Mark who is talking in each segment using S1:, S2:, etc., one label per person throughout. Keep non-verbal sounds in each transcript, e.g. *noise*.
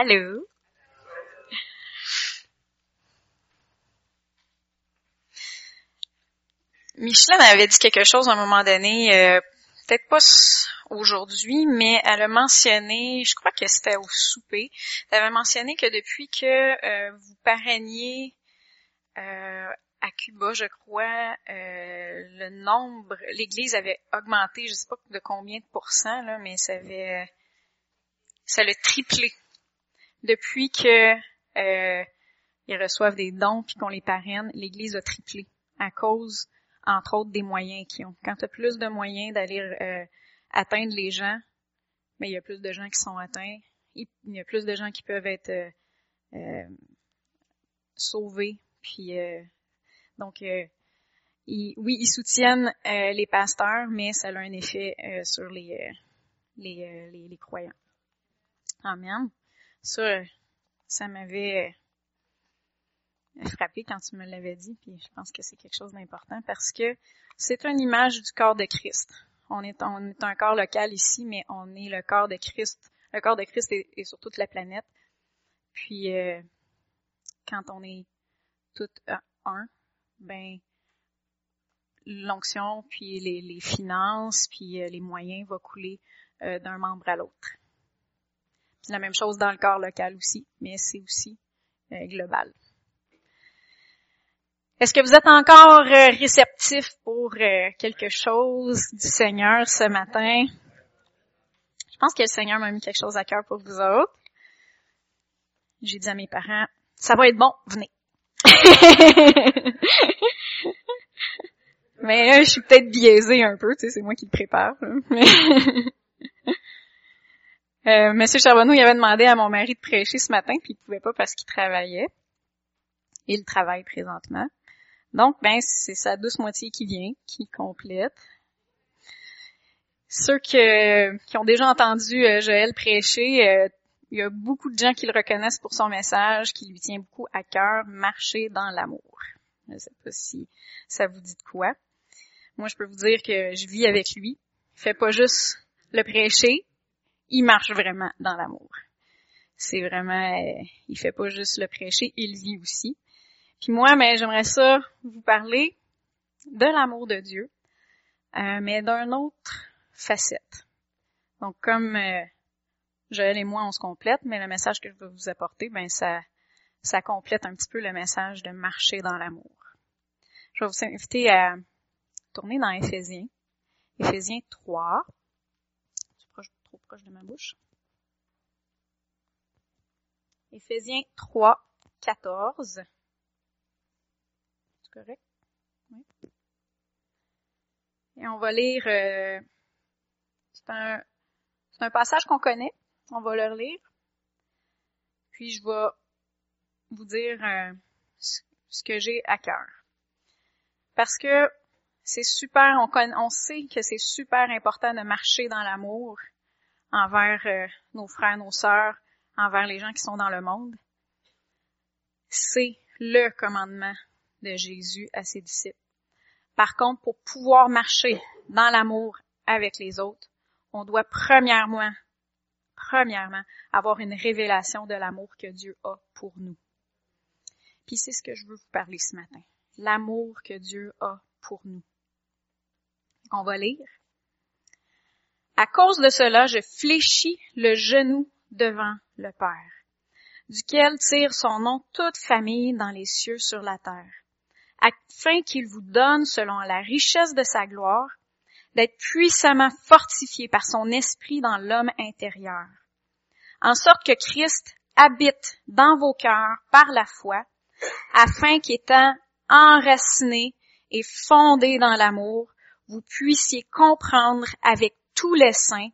S1: Allô? Micheline m'avait dit quelque chose à un moment donné, euh, peut-être pas aujourd'hui, mais elle a mentionné, je crois que c'était au souper, elle avait mentionné que depuis que euh, vous parrainiez euh, à Cuba, je crois, le nombre, l'Église avait augmenté, je sais pas de combien de pourcents, là, mais ça avait, ça l'a triplé depuis que ils reçoivent des dons puis qu'on les parraine, l'Église a triplé à cause entre autres des moyens qu'ils ont. Quand tu as plus de moyens d'aller euh, atteindre les gens, mais il y a plus de gens qui sont atteints, il y a plus de gens qui peuvent être euh, euh, sauvés. Puis donc oui, ils soutiennent les pasteurs, mais ça a un effet sur les, les, les, les, croyants. Amen. Ça, ça m'avait frappé quand tu me l'avais dit, puis je pense que c'est quelque chose d'important parce que c'est une image du corps de Christ. On est, on est un corps local ici, mais on est le corps de Christ. Le corps de Christ est, sur toute la planète. Puis euh, quand on est tout un, ben l'onction, puis les, finances, puis euh, les moyens vont couler euh, d'un membre à l'autre. C'est la même chose dans le corps local aussi, mais c'est aussi global. Est-ce que vous êtes encore euh, réceptif pour euh, quelque chose du Seigneur ce matin? Je pense que le Seigneur m'a mis quelque chose à cœur pour vous autres. J'ai dit à mes parents, ça va être bon, venez. *laughs* Mais euh, je suis peut-être biaisée un peu, c'est moi qui le prépare. *laughs* Mais... Monsieur Charbonneau, il avait demandé à mon mari de prêcher ce matin, puis il pouvait pas parce qu'il travaillait. Il travaille présentement. Donc, ben, c'est sa douce moitié qui vient, qui complète. Ceux qui ont déjà entendu euh, Joël prêcher, euh, il y a beaucoup de gens qui le reconnaissent pour son message, qui lui tient beaucoup à cœur, marcher dans l'amour. Je ne sais pas si ça vous dit de quoi. Moi, je peux vous dire que je vis avec lui. Il fait pas juste le prêcher, il marche vraiment dans l'amour. C'est vraiment, euh, il fait pas juste le prêcher, il vit aussi. Puis moi, mais j'aimerais ça vous parler de l'amour de Dieu, euh, mais d'une autre facette. Donc comme euh, Joël et moi, on se complète, mais le message que je veux vous apporter, ben ça, ça complète un petit peu le message de marcher dans l'amour. Je vais vous inviter à tourner dans Éphésiens, Éphésiens 3. Trop proche de ma bouche. Éphésiens 3, 14 correct? Oui. Et on va lire, euh, c'est un, un passage qu'on connaît, on va le relire. Puis je vais vous dire euh, ce que j'ai à cœur. Parce que c'est super, on, on sait que c'est super important de marcher dans l'amour envers euh, nos frères, nos sœurs, envers les gens qui sont dans le monde. C'est le commandement de Jésus à ses disciples. Par contre, pour pouvoir marcher dans l'amour avec les autres, on doit premièrement, premièrement, avoir une révélation de l'amour que Dieu a pour nous. Puis c'est ce que je veux vous parler ce matin. L'amour que Dieu a pour nous. On va lire. À cause de cela, je fléchis le genou devant le Père, duquel tire son nom toute famille dans les cieux sur la terre afin qu'il vous donne, selon la richesse de sa gloire, d'être puissamment fortifié par son esprit dans l'homme intérieur, en sorte que Christ habite dans vos cœurs par la foi, afin qu'étant enraciné et fondé dans l'amour, vous puissiez comprendre avec tous les saints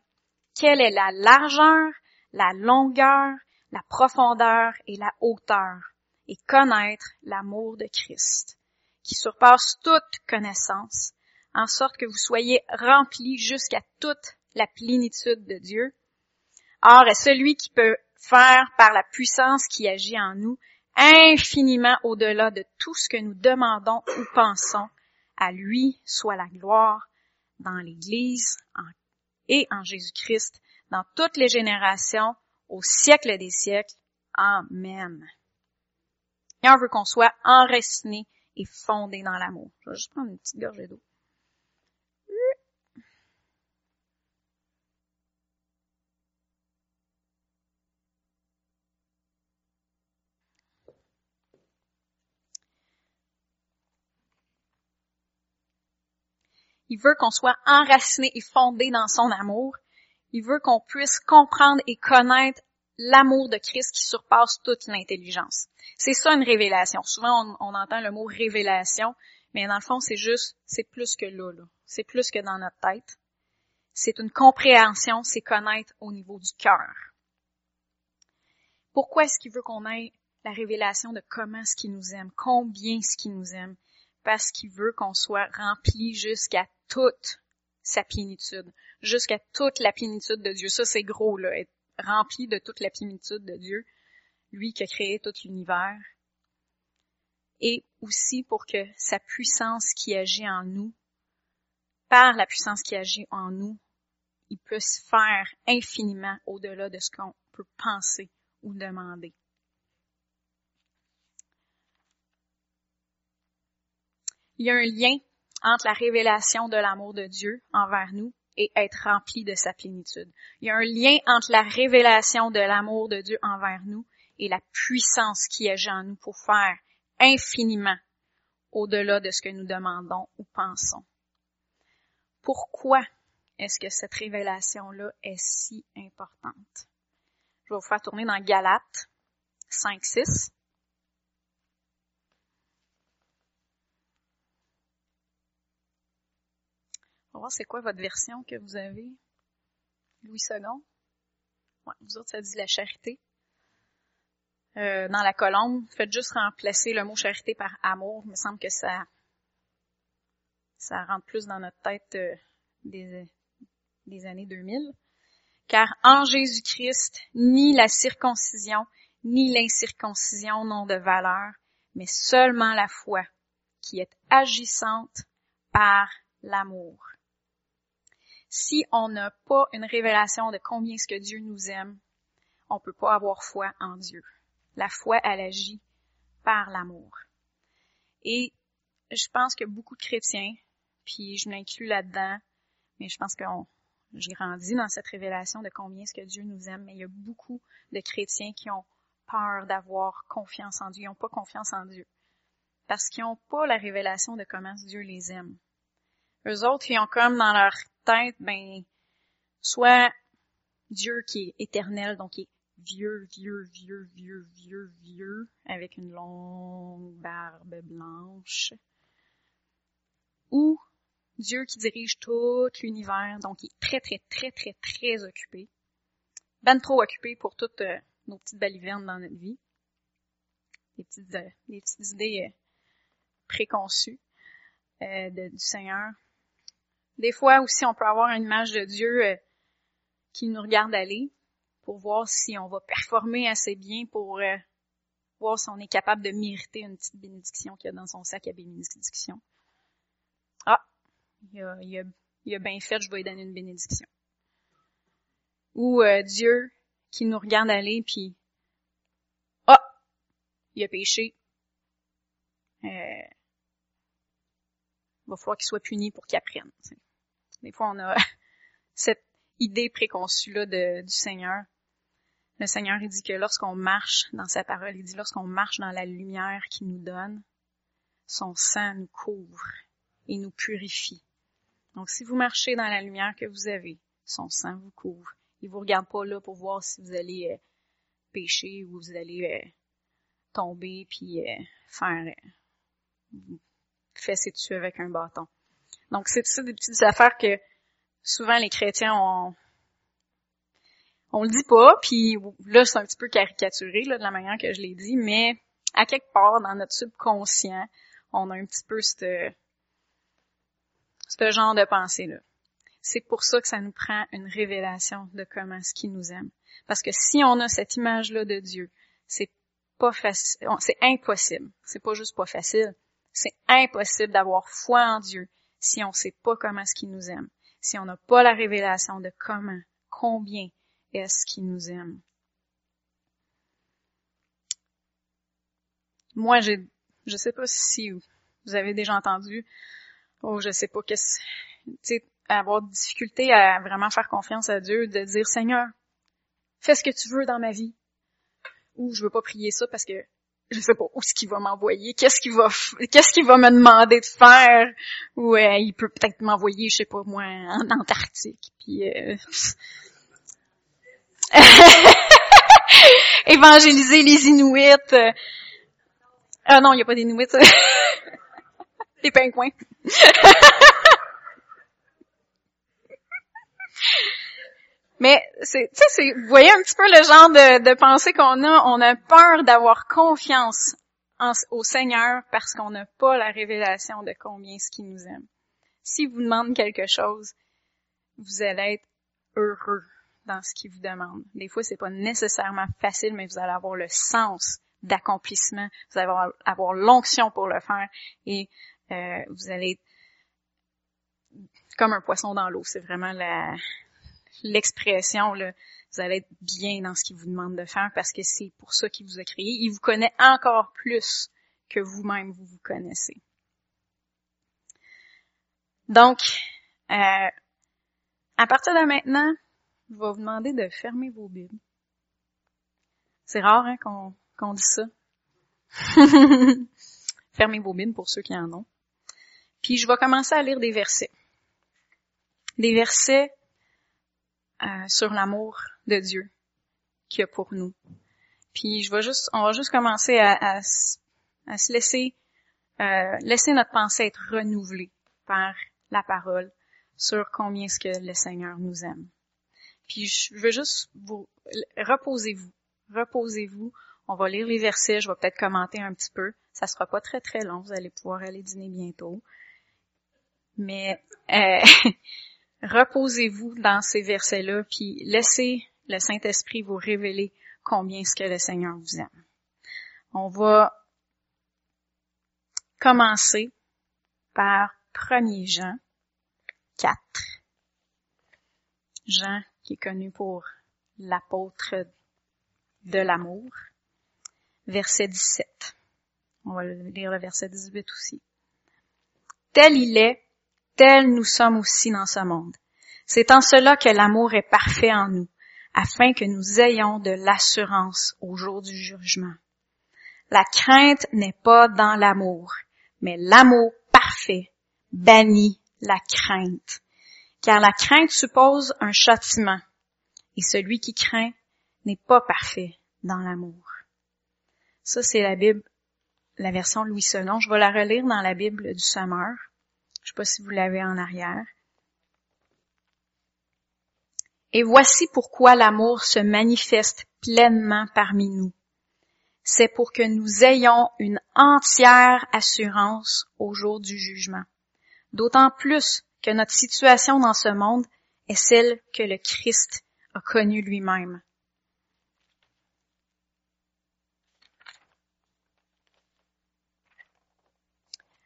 S1: quelle est la largeur, la longueur, la profondeur et la hauteur, et connaître l'amour de Christ qui surpasse toute connaissance, en sorte que vous soyez remplis jusqu'à toute la plénitude de Dieu. Or est celui qui peut faire par la puissance qui agit en nous infiniment au-delà de tout ce que nous demandons ou pensons. À lui soit la gloire dans l'Église et en Jésus-Christ dans toutes les générations au siècle des siècles. Amen. Et on veut qu'on soit enraciné et fondé dans l'amour. Je vais juste prendre une petite gorgée d'eau. Il veut qu'on soit enraciné et fondé dans son amour. Il veut qu'on puisse comprendre et connaître l'amour de Christ qui surpasse toute l'intelligence. C'est ça une révélation. Souvent, on, entend le mot révélation, mais dans le fond, c'est juste, c'est plus que là, là. C'est plus que dans notre tête. C'est une compréhension, c'est connaître au niveau du cœur. Pourquoi est-ce qu'il veut qu'on ait la révélation de comment ce qu'il nous aime, combien ce qu'il nous aime? Parce qu'il veut qu'on soit rempli jusqu'à toute sa plénitude, jusqu'à toute la plénitude de Dieu. Ça, c'est gros, là, être rempli de toute la plénitude de Dieu, lui qui a créé tout l'univers. Et aussi pour que sa puissance qui agit en nous, par la puissance qui agit en nous, il puisse faire infiniment au-delà de ce qu'on peut penser ou demander. Il y a un lien entre la révélation de l'amour de Dieu envers nous et être rempli de sa plénitude. Il y a un lien entre la révélation de l'amour de Dieu envers nous et la puissance qui agit en nous pour faire infiniment au-delà de ce que nous demandons ou pensons. Pourquoi est-ce que cette révélation-là est si importante? Je vais vous faire tourner dans Galates 5, 6. On voir c'est quoi votre version que vous avez. Louis II. Vous autres, ça dit la charité. Euh, dans la colonne, faites juste remplacer le mot charité par amour. Il me semble que ça, ça rentre plus dans notre tête euh, des, des années 2000. Car en Jésus-Christ, ni la circoncision, ni l'incirconcision n'ont de valeur, mais seulement la foi, qui est agissante par l'amour si on n'a pas une révélation de combien est-ce que Dieu nous aime, on peut pas avoir foi en Dieu. La foi, elle agit par l'amour. Et je pense que beaucoup de chrétiens, puis je m'inclus là-dedans, mais je pense que j'ai grandi dans cette révélation de combien est-ce que Dieu nous aime, mais il y a beaucoup de chrétiens qui ont peur d'avoir confiance en Dieu, ils n'ont pas confiance en Dieu. Parce qu'ils n'ont pas la révélation de comment Dieu les aime. Eux autres, ils ont comme dans leur tête, ben, soit Dieu qui est éternel, donc qui est vieux, vieux, vieux, vieux, vieux, vieux, avec une longue barbe blanche, ou Dieu qui dirige tout l'univers, donc qui est très, très, très, très, très occupé, ben trop occupé pour toutes euh, nos petites balivernes dans notre vie, des petites, euh, des petites idées euh, préconçues du Seigneur, des fois aussi, on peut avoir une image de Dieu euh, qui nous regarde aller pour voir si on va performer assez bien pour euh, voir si on est capable de mériter une petite bénédiction qu'il y a dans son sac à bénédiction. Ah, il a, il, a, il a bien fait, je vais lui donner une bénédiction. Ou euh, Dieu qui nous regarde aller, puis ah, il a péché. Euh, il va falloir qu'il soit puni pour qu'il apprenne. Des fois, on a *laughs* cette idée préconçue-là du Seigneur. Le Seigneur, il dit que lorsqu'on marche dans sa parole, il dit lorsqu'on marche dans la lumière qu'il nous donne, son sang nous couvre et nous purifie. Donc, si vous marchez dans la lumière que vous avez, son sang vous couvre. Il vous regarde pas là pour voir si vous allez euh, pécher ou vous allez euh, tomber puis euh, faire fesser dessus avec un bâton. Donc, c'est ça des petites affaires que souvent les chrétiens ont, on le dit pas, puis là, c'est un petit peu caricaturé là, de la manière que je l'ai dit, mais à quelque part, dans notre subconscient, on a un petit peu ce genre de pensée-là. C'est pour ça que ça nous prend une révélation de comment ce qui nous aime. Parce que si on a cette image-là de Dieu, c'est pas facile, c'est impossible. C'est pas juste pas facile. C'est impossible d'avoir foi en Dieu si on ne sait pas comment est-ce qu'il nous aime, si on n'a pas la révélation de comment, combien est-ce qu'il nous aime. Moi, j'ai, je sais pas si vous avez déjà entendu, oh, je sais pas qu'est-ce, avoir de difficulté à vraiment faire confiance à Dieu, de dire Seigneur, fais ce que tu veux dans ma vie. Ou je ne veux pas prier ça parce que je sais pas où ce qu'il va m'envoyer, qu'est-ce qu'il va, qu'est-ce qu'il va me demander de faire, ou euh, il peut peut-être m'envoyer, je sais pas moi, en Antarctique, puis euh... *laughs* évangéliser les Inuits. Ah non, il y a pas d'Inuits, *laughs* les pingouins. *laughs* Mais c'est, tu sais, vous voyez un petit peu le genre de, de pensée qu'on a. On a peur d'avoir confiance au Seigneur parce qu'on n'a pas la révélation de combien ce qu'il nous aime. S'il vous demande quelque chose, vous allez être heureux dans ce qu'il vous demande. Des fois, c'est pas nécessairement facile, mais vous allez avoir le sens d'accomplissement. Vous allez avoir, avoir l'onction pour le faire et euh, vous allez être comme un poisson dans l'eau. C'est vraiment la, l'expression, là, vous allez être bien dans ce qu'il vous demande de faire parce que c'est pour ça qu'il vous a créé. Il vous connaît encore plus que vous-même vous vous connaissez. Donc, euh, à partir de maintenant, je vais vous demander de fermer vos Bibles. C'est rare hein, qu'on qu'on dit ça. *laughs* Fermez vos Bibles pour ceux qui en ont. Puis je vais commencer à lire des versets. Des versets euh, sur l'amour de Dieu qu'il a pour nous. Puis je vais juste, on va juste commencer à, à, à se laisser, euh, laisser notre pensée être renouvelée par la parole sur combien est-ce que le Seigneur nous aime. Puis je veux juste vous reposez-vous, reposez-vous. On va lire les versets, je vais peut-être commenter un petit peu. Ça sera pas très très long, vous allez pouvoir aller dîner bientôt. Mais euh, *laughs* reposez-vous dans ces versets-là, puis laissez le Saint-Esprit vous révéler combien ce que le Seigneur vous aime. On va commencer par 1er Jean 4. Jean qui est connu pour l'apôtre de l'amour. Verset 17. On va lire le verset 18 aussi. Tel il est, tel nous sommes aussi dans ce monde. C'est en cela que l'amour est parfait en nous, afin que nous ayons de l'assurance au jour du jugement. La crainte n'est pas dans l'amour, mais l'amour parfait bannit la crainte. Car la crainte suppose un châtiment, et celui qui craint n'est pas parfait dans l'amour. Ça, c'est la Bible, la version Louis Selon. Je vais la relire dans la Bible du Sommeur. Je sais pas si vous l'avez en arrière. Et voici pourquoi l'amour se manifeste pleinement parmi nous. C'est pour que nous ayons une entière assurance au jour du jugement. D'autant plus que notre situation dans ce monde est celle que le Christ a connue lui-même.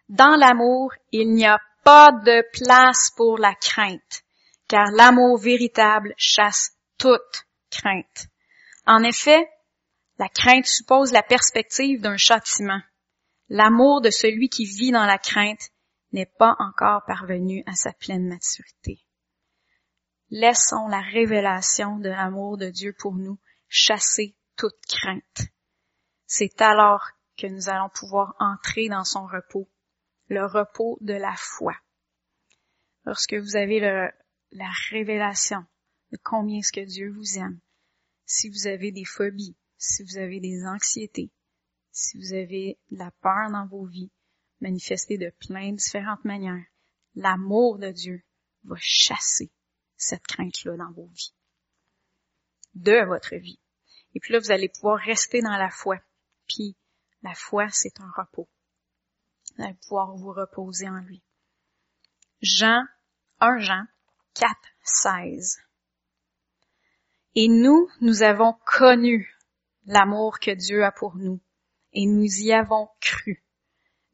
S1: Dans l'amour, il n'y a pas de place pour la crainte, car l'amour véritable chasse toute crainte. En effet, la crainte suppose la perspective d'un châtiment. L'amour de celui qui vit dans la crainte n'est pas encore parvenu à sa pleine maturité. Laissons la révélation de l'amour de Dieu pour nous chasser toute crainte. C'est alors que nous allons pouvoir entrer dans son repos le repos de la foi. Lorsque vous avez la révélation de combien est-ce que Dieu vous aime, si vous avez des phobies, si vous avez des anxiétés, si vous avez de la peur dans vos vies, manifestée de plein de différentes manières, l'amour de Dieu va chasser cette crainte-là dans vos vies, de votre vie. Et puis là, vous allez pouvoir rester dans la foi. Puis la foi, c'est un repos vous pouvoir vous reposer en lui. Jean, 1 Jean 4, 16. Et nous, nous avons connu l'amour que Dieu a pour nous et nous y avons cru.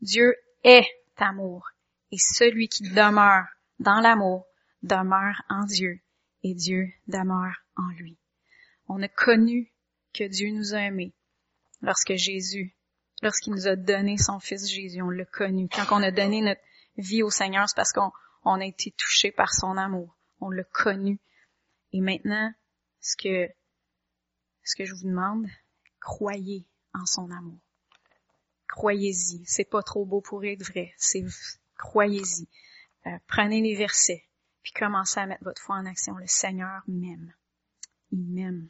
S1: Dieu est amour et celui qui demeure dans l'amour demeure en Dieu et Dieu demeure en lui. On a connu que Dieu nous a aimés lorsque Jésus lorsqu'il nous a donné son Fils Jésus, on l'a connu. Quand on a donné notre vie au Seigneur, c'est parce qu'on on a été touché par son amour. On l'a connu. Et maintenant, ce que, ce que je vous demande, croyez en son amour. Croyez-y. C'est pas trop beau pour être vrai. Croyez-y. Euh, prenez les versets, puis commencez à mettre votre foi en action. Le Seigneur m'aime. Il m'aime.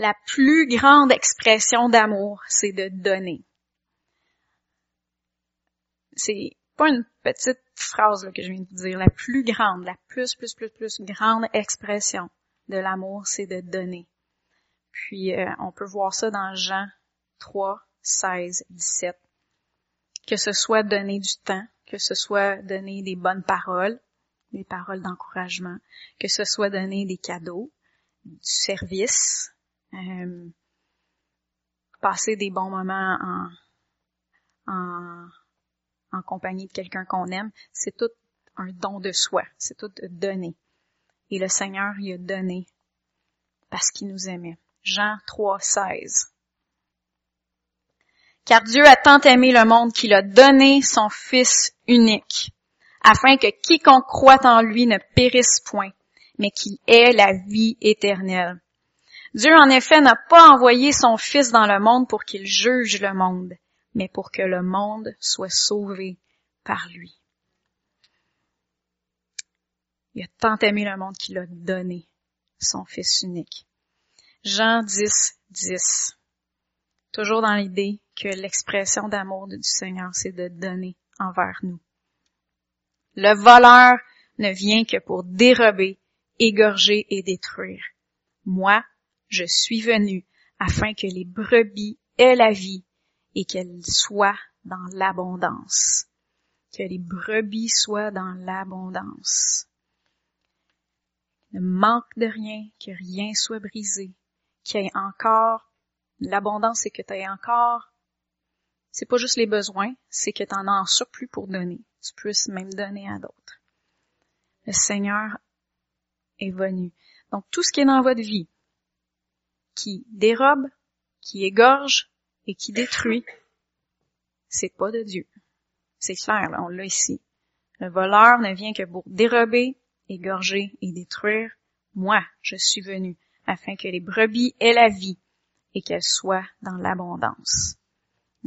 S1: La plus grande expression d'amour, c'est de donner. C'est pas une petite phrase que je viens de dire. La plus grande, la plus, plus, plus, plus grande expression de l'amour, c'est de donner. Puis euh, on peut voir ça dans Jean 3, 16, 17. Que ce soit donner du temps, que ce soit donner des bonnes paroles, des paroles d'encouragement, que ce soit donner des cadeaux, du service, euh, passer des bons moments en, en, en compagnie de quelqu'un qu'on aime, c'est tout un don de soi, c'est tout donner. Et le Seigneur y a donné parce qu'il nous aimait. Jean 3, 16. Car Dieu a tant aimé le monde qu'il a donné son Fils unique, afin que quiconque croit en lui ne périsse point, mais qu'il ait la vie éternelle. Dieu en effet n'a pas envoyé son Fils dans le monde pour qu'il juge le monde, mais pour que le monde soit sauvé par lui. Il a tant aimé le monde qu'il a donné son Fils unique. Jean 10, 10. Toujours dans l'idée que l'expression d'amour du Seigneur, c'est de donner envers nous. Le voleur ne vient que pour dérober, égorger et détruire. Moi, je suis venu afin que les brebis aient la vie et qu'elles soient dans l'abondance. Que les brebis soient dans l'abondance. Ne manque de rien, que rien soit brisé, qu'il y ait encore, l'abondance c'est que tu aies encore, c'est pas juste les besoins, c'est que tu en as en surplus pour donner. Tu puisses même donner à d'autres. Le Seigneur est venu. Donc tout ce qui est dans votre vie, qui dérobe, qui égorge et qui détruit, c'est pas de Dieu. C'est clair, là, on l'a ici. Le voleur ne vient que pour dérober, égorger et détruire. Moi, je suis venu afin que les brebis aient la vie et qu'elles soient dans l'abondance.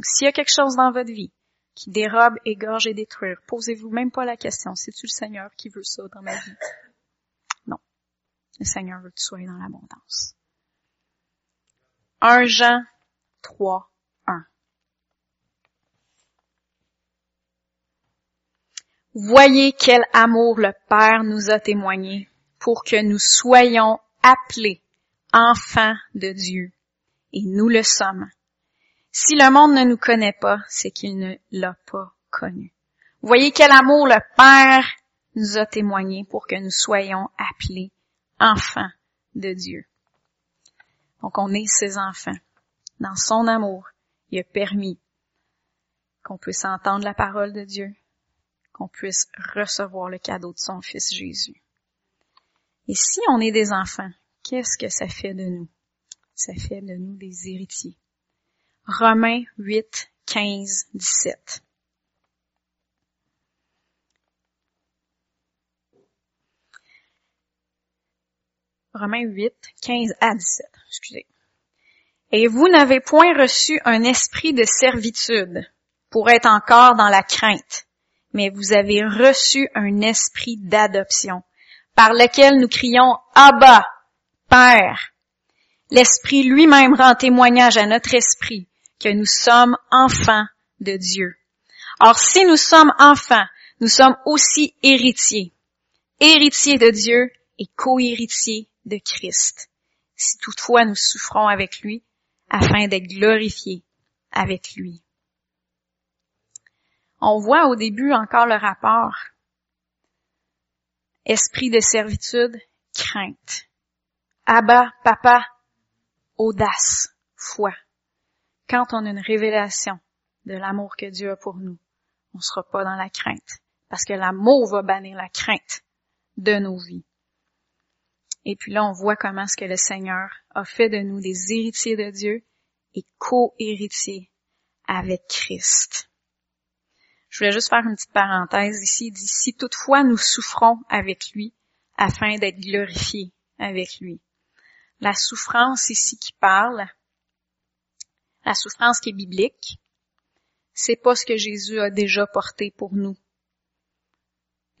S1: S'il y a quelque chose dans votre vie qui dérobe, égorge et détruire, posez-vous même pas la question, c'est-tu le Seigneur qui veut ça dans ma vie? Non. Le Seigneur veut que tu sois dans l'abondance. 1 Jean 3, 1. Voyez quel amour le Père nous a témoigné pour que nous soyons appelés enfants de Dieu. Et nous le sommes. Si le monde ne nous connaît pas, c'est qu'il ne l'a pas connu. Voyez quel amour le Père nous a témoigné pour que nous soyons appelés enfants de Dieu. Donc on est ses enfants. Dans son amour, il a permis qu'on puisse entendre la parole de Dieu, qu'on puisse recevoir le cadeau de son Fils Jésus. Et si on est des enfants, qu'est-ce que ça fait de nous? Ça fait de nous des héritiers. Romains 8, 15, 17. Romains 8, 15 à 17. Excusez. Et vous n'avez point reçu un esprit de servitude pour être encore dans la crainte, mais vous avez reçu un esprit d'adoption, par lequel nous crions Abba, Père. L'Esprit lui-même rend témoignage à notre esprit que nous sommes enfants de Dieu. Or, si nous sommes enfants, nous sommes aussi héritiers. Héritiers de Dieu et co-héritiers de Christ. Si toutefois nous souffrons avec lui, afin d'être glorifiés avec lui. On voit au début encore le rapport. Esprit de servitude, crainte. Abba, papa, audace, foi. Quand on a une révélation de l'amour que Dieu a pour nous, on ne sera pas dans la crainte. Parce que l'amour va bannir la crainte de nos vies. Et puis là, on voit comment ce que le Seigneur a fait de nous des héritiers de Dieu et co-héritiers avec Christ. Je voulais juste faire une petite parenthèse ici. Il dit, si toutefois nous souffrons avec lui, afin d'être glorifiés avec lui. La souffrance ici qui parle, la souffrance qui est biblique, c'est pas ce que Jésus a déjà porté pour nous.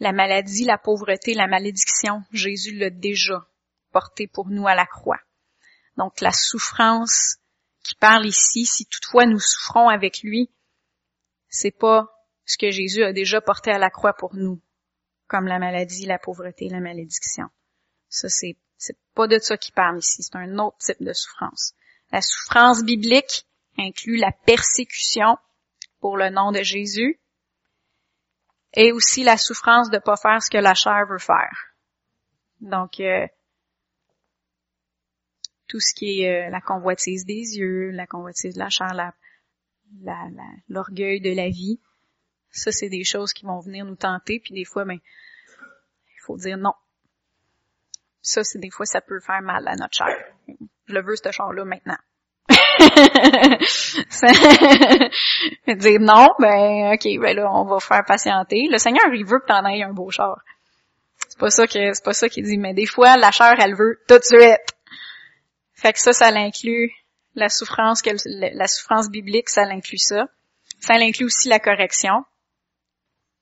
S1: La maladie, la pauvreté, la malédiction, Jésus l'a déjà porté pour nous à la croix. Donc la souffrance qui parle ici, si toutefois nous souffrons avec lui, c'est pas ce que Jésus a déjà porté à la croix pour nous, comme la maladie, la pauvreté, la malédiction. Ça, c'est, c'est pas de ça qu'il parle ici, c'est un autre type de souffrance. La souffrance biblique inclut la persécution pour le nom de Jésus et aussi la souffrance de pas faire ce que la chair veut faire. Donc, euh, tout ce qui est euh, la convoitise des yeux, la convoitise de la chair, l'orgueil de la vie, ça, c'est des choses qui vont venir nous tenter, puis des fois, ben, il faut dire non. Ça, c'est des fois, ça peut faire mal à notre chair. Je le veux, ce char-là, maintenant. *laughs* dire non, ben, ok, ben là, on va faire patienter. Le Seigneur, il veut que t'en aies un beau char. C'est pas ça que, c'est pas ça qu'il dit, mais des fois, la chair, elle veut tout de suite. Fait que ça, ça l'inclut la souffrance, la souffrance biblique, ça l'inclut ça. Ça l'inclut aussi la correction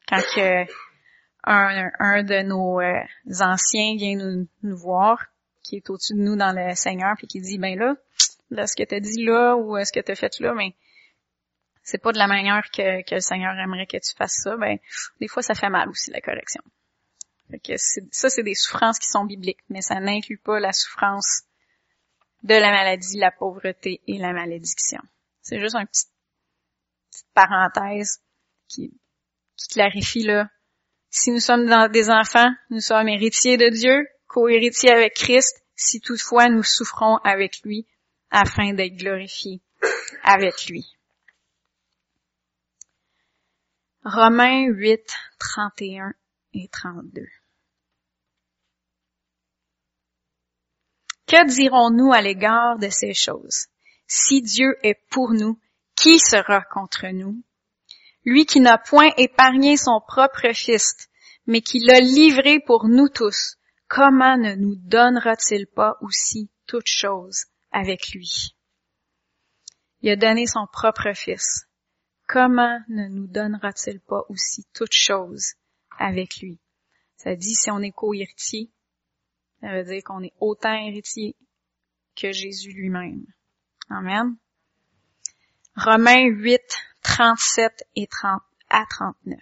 S1: quand que un, un de nos euh, anciens vient nous, nous voir, qui est au-dessus de nous dans le Seigneur, puis qui dit, ben là, là, ce que t'as dit là, ou ce que t'as fait là, mais c'est pas de la manière que, que le Seigneur aimerait que tu fasses ça, ben, des fois, ça fait mal aussi, la correction. Fait que ça, c'est des souffrances qui sont bibliques, mais ça n'inclut pas la souffrance de la maladie, la pauvreté et la malédiction. C'est juste une petite, petite parenthèse qui, qui clarifie là, si nous sommes des enfants, nous sommes héritiers de Dieu, co-héritiers avec Christ, si toutefois nous souffrons avec lui, afin d'être glorifiés avec lui. Romains 8, 31 et 32. Que dirons-nous à l'égard de ces choses? Si Dieu est pour nous, qui sera contre nous? lui qui n'a point épargné son propre Fils, mais qui l'a livré pour nous tous, comment ne nous donnera-t-il pas aussi toutes choses avec lui? Il a donné son propre Fils. Comment ne nous donnera-t-il pas aussi toutes choses avec lui? Ça dit si on est co-héritier, ça veut dire qu'on est autant héritier que Jésus lui-même. Amen. Romains 8, 37 et 30 à 39.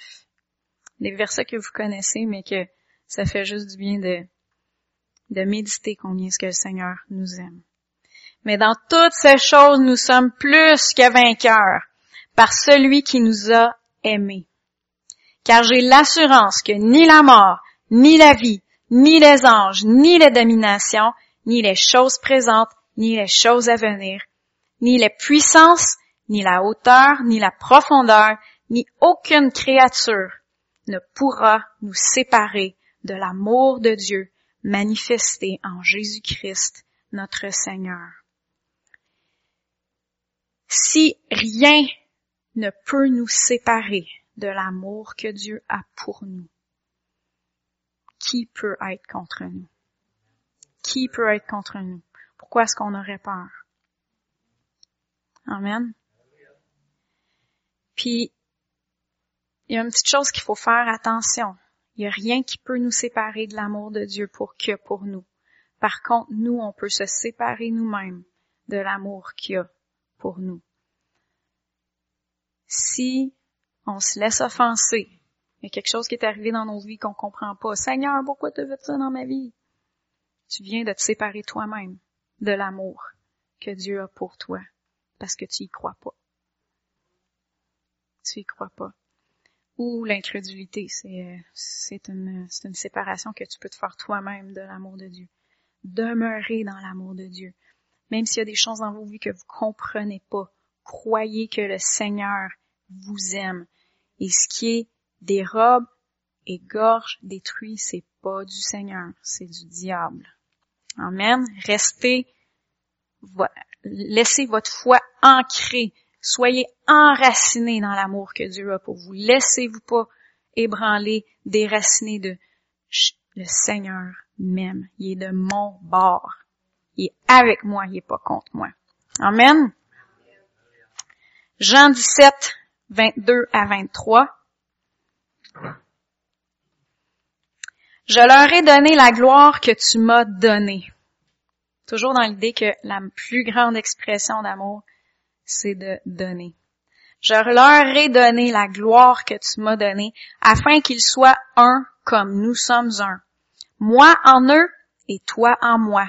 S1: Des versets que vous connaissez, mais que ça fait juste du bien de, méditer combien ce que le Seigneur nous aime. Mais dans toutes ces choses, nous sommes plus que vainqueurs par celui qui nous a aimés. Car j'ai l'assurance que ni la mort, ni la vie, ni les anges, ni les dominations, ni les choses présentes, ni les choses à venir, ni les puissances, ni la hauteur, ni la profondeur, ni aucune créature ne pourra nous séparer de l'amour de Dieu manifesté en Jésus-Christ, notre Seigneur. Si rien ne peut nous séparer de l'amour que Dieu a pour nous, qui peut être contre nous? Qui peut être contre nous? Pourquoi est-ce qu'on aurait peur? Amen. Puis, il y a une petite chose qu'il faut faire attention. Il n'y a rien qui peut nous séparer de l'amour de Dieu pour que pour nous. Par contre, nous, on peut se séparer nous-mêmes de l'amour qu'il a pour nous. Si on se laisse offenser, il y a quelque chose qui est arrivé dans nos vies qu'on comprend pas. Seigneur, pourquoi tu fait ça dans ma vie? Tu viens de te séparer toi-même de l'amour que Dieu a pour toi parce que tu y crois pas tu y crois pas. Ou l'incrédulité, c'est, euh, une, une séparation que tu peux te faire toi-même de l'amour de Dieu. Demeurer dans l'amour de Dieu. Même s'il y a des choses dans vos vies que vous comprenez pas, croyez que le Seigneur vous aime. Et ce qui est des robes et gorges détruits, c'est pas du Seigneur, c'est du diable. Amen. Restez, laissez votre foi ancrée. Soyez enracinés dans l'amour que Dieu a pour vous. Laissez-vous pas ébranler, déraciner de le Seigneur m'aime. Il est de mon bord. Il est avec moi, il est pas contre moi. Amen. Jean 17, 22 à 23. Je leur ai donné la gloire que tu m'as donnée. Toujours dans l'idée que la plus grande expression d'amour, c'est de donner. Je leur ai donné la gloire que tu m'as donnée, afin qu'ils soient un comme nous sommes un. Moi en eux et toi en moi,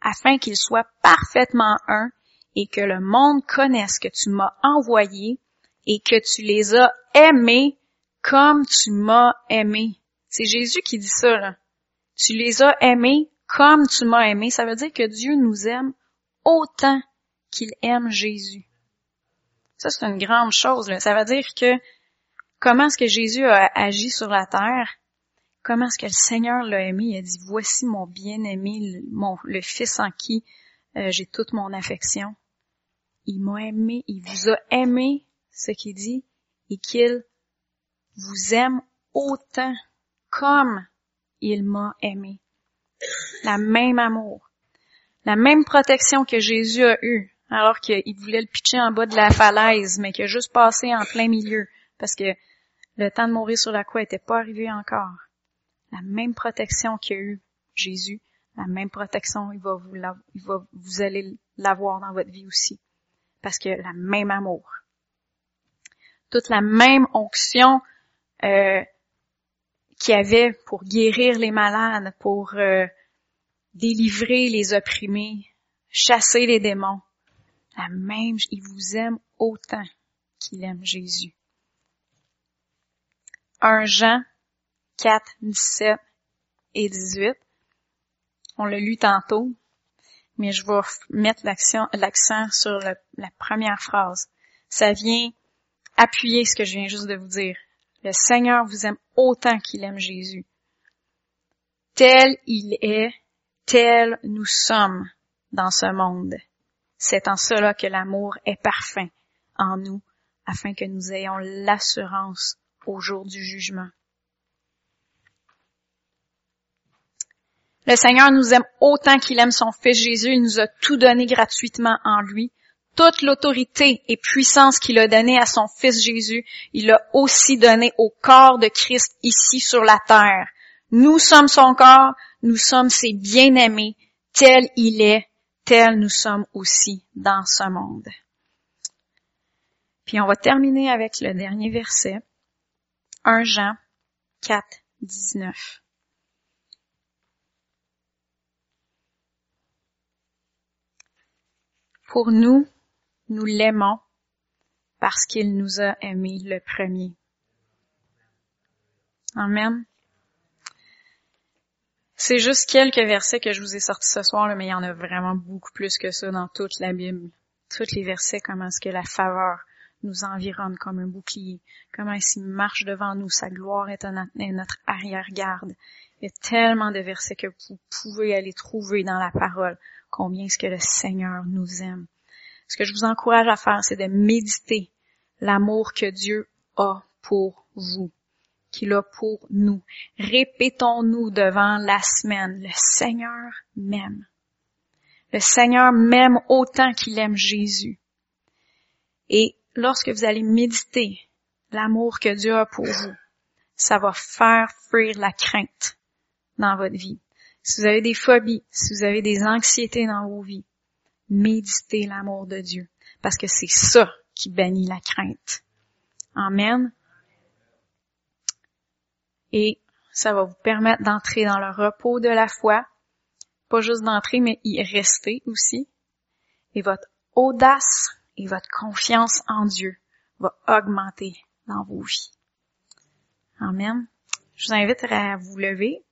S1: afin qu'ils soient parfaitement un et que le monde connaisse que tu m'as envoyé et que tu les as aimés comme tu m'as aimé. C'est Jésus qui dit ça, là. Tu les as aimés comme tu m'as aimé. Ça veut dire que Dieu nous aime autant qu'il aime Jésus. Ça, c'est une grande chose. Là. Ça veut dire que comment est-ce que Jésus a agi sur la terre? Comment est-ce que le Seigneur l'a aimé? Il a dit, voici mon bien-aimé, mon, le Fils en qui euh, j'ai toute mon affection. Il m'a aimé, il vous a aimé, ce qu'il dit, et qu'il vous aime autant comme il m'a aimé. La même amour. La même protection que Jésus a eue alors qu'il voulait le pitcher en bas de la falaise, mais qu'il a juste passé en plein milieu parce que le temps de mourir sur la croix n'était pas arrivé encore. La même protection qu'il a eu Jésus, la même protection, il va vous, il va, vous allez l'avoir dans votre vie aussi. Parce que la même amour. Toute la même onction euh, qu'il avait pour guérir les malades, pour euh, délivrer les opprimés, chasser les démons. Même, il vous aime autant qu'il aime Jésus. 1 Jean 4, 17 et 18. On l'a lu tantôt, mais je vais mettre l'accent sur la première phrase. Ça vient appuyer ce que je viens juste de vous dire. Le Seigneur vous aime autant qu'il aime Jésus. Tel il est, tel nous sommes dans ce monde. C'est en cela que l'amour est parfait en nous, afin que nous ayons l'assurance au jour du jugement. Le Seigneur nous aime autant qu'il aime son Fils Jésus. Il nous a tout donné gratuitement en lui. Toute l'autorité et puissance qu'il a donnée à son Fils Jésus, il l'a aussi donné au corps de Christ ici sur la terre. Nous sommes son corps, nous sommes ses bien-aimés, tel il est, tel nous sommes aussi dans ce monde. Puis on va terminer avec le dernier verset, 1 Jean 4, 19. Pour nous, nous l'aimons parce qu'il nous a aimés le premier. Amen. C'est juste quelques versets que je vous ai sortis ce soir, mais il y en a vraiment beaucoup plus que ça dans toute la Bible. Tous les versets, comment est-ce que la faveur nous environne comme un bouclier, comment est-ce qu'il marche devant nous, sa gloire est notre arrière-garde. Il y a tellement de versets que vous pouvez aller trouver dans la parole combien est-ce que le Seigneur nous aime. Ce que je vous encourage à faire, c'est de méditer l'amour que Dieu a pour vous, qu'il a pour nous. Répétons-nous devant la semaine, le Seigneur m'aime. Le Seigneur m'aime autant qu'il aime Jésus. Et lorsque vous allez méditer l'amour que Dieu a pour vous, ça va faire fuir la crainte dans votre vie. Si vous avez des phobies, si vous avez des anxiétés dans vos vies, méditez l'amour de Dieu, parce que c'est ça qui bannit la crainte. Amen. Et ça va vous permettre d'entrer dans le repos de la foi, pas juste d'entrer, mais y rester aussi. Et votre audace et votre confiance en Dieu va augmenter dans vos vies. Amen. Je vous invite à vous lever.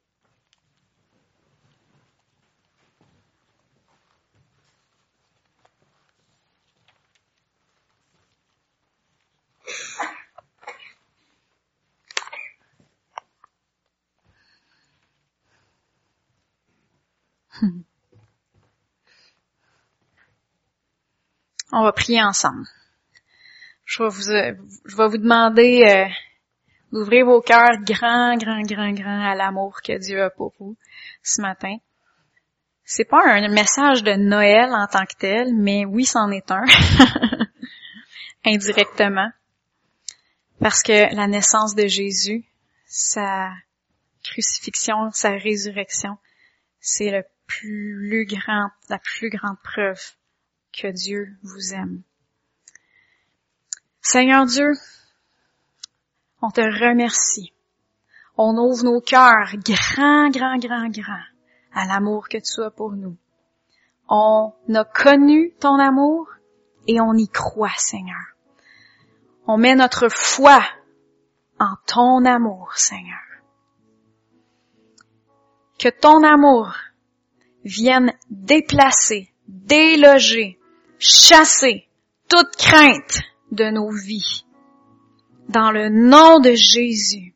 S1: Hmm. On va prier ensemble. Je vais vous, euh, je vais vous demander euh, d'ouvrir vos cœurs grand, grand, grand, grand à l'amour que Dieu a pour vous ce matin. C'est pas un message de Noël en tant que tel, mais oui, c'en est un. *laughs* Indirectement. Parce que la naissance de Jésus, sa crucifixion, sa résurrection, c'est le plus grand, la plus grande preuve que Dieu vous aime. Seigneur Dieu, on te remercie. On ouvre nos cœurs grand, grand, grand, grand à l'amour que tu as pour nous. On a connu ton amour et on y croit, Seigneur. On met notre foi en ton amour, Seigneur. Que ton amour vienne déplacer, déloger, chasser toute crainte de nos vies. Dans le nom de Jésus,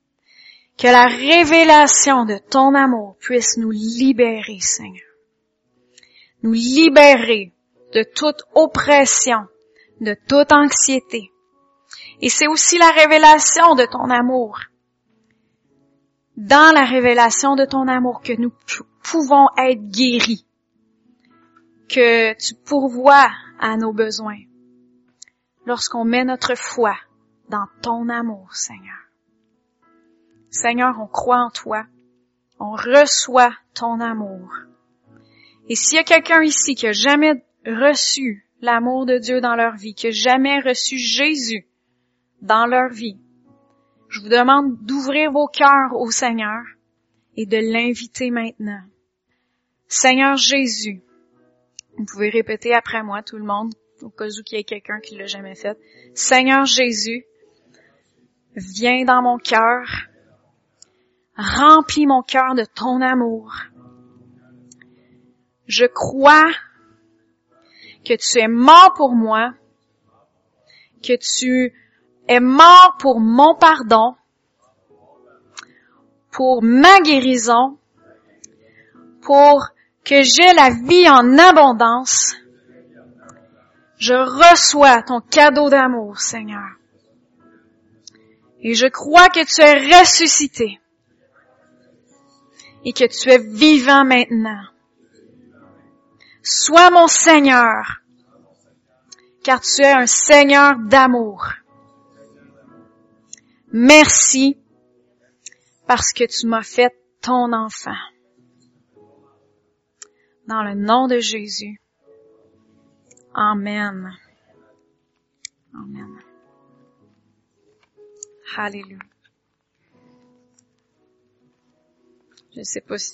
S1: que la révélation de ton amour puisse nous libérer, Seigneur. Nous libérer de toute oppression, de toute anxiété. Et c'est aussi la révélation de ton amour. Dans la révélation de ton amour que nous pouvons être guéris. Que tu pourvois à nos besoins. Lorsqu'on met notre foi dans ton amour, Seigneur. Seigneur, on croit en toi. On reçoit ton amour. Et s'il y a quelqu'un ici qui a jamais reçu l'amour de Dieu dans leur vie, qui a jamais reçu Jésus dans leur vie, je vous demande d'ouvrir vos cœurs au Seigneur et de l'inviter maintenant. Seigneur Jésus, vous pouvez répéter après moi tout le monde, au cas où il y ait quelqu'un qui l'a jamais fait. Seigneur Jésus, viens dans mon cœur, Remplis mon cœur de ton amour. Je crois que tu es mort pour moi, que tu es mort pour mon pardon, pour ma guérison, pour que j'ai la vie en abondance. Je reçois ton cadeau d'amour, Seigneur. Et je crois que tu es ressuscité et que tu es vivant maintenant. Sois mon Seigneur, car tu es un Seigneur d'amour. Merci parce que tu m'as fait ton enfant. Dans le nom de Jésus. Amen. Amen. Hallelujah. Je sais pas si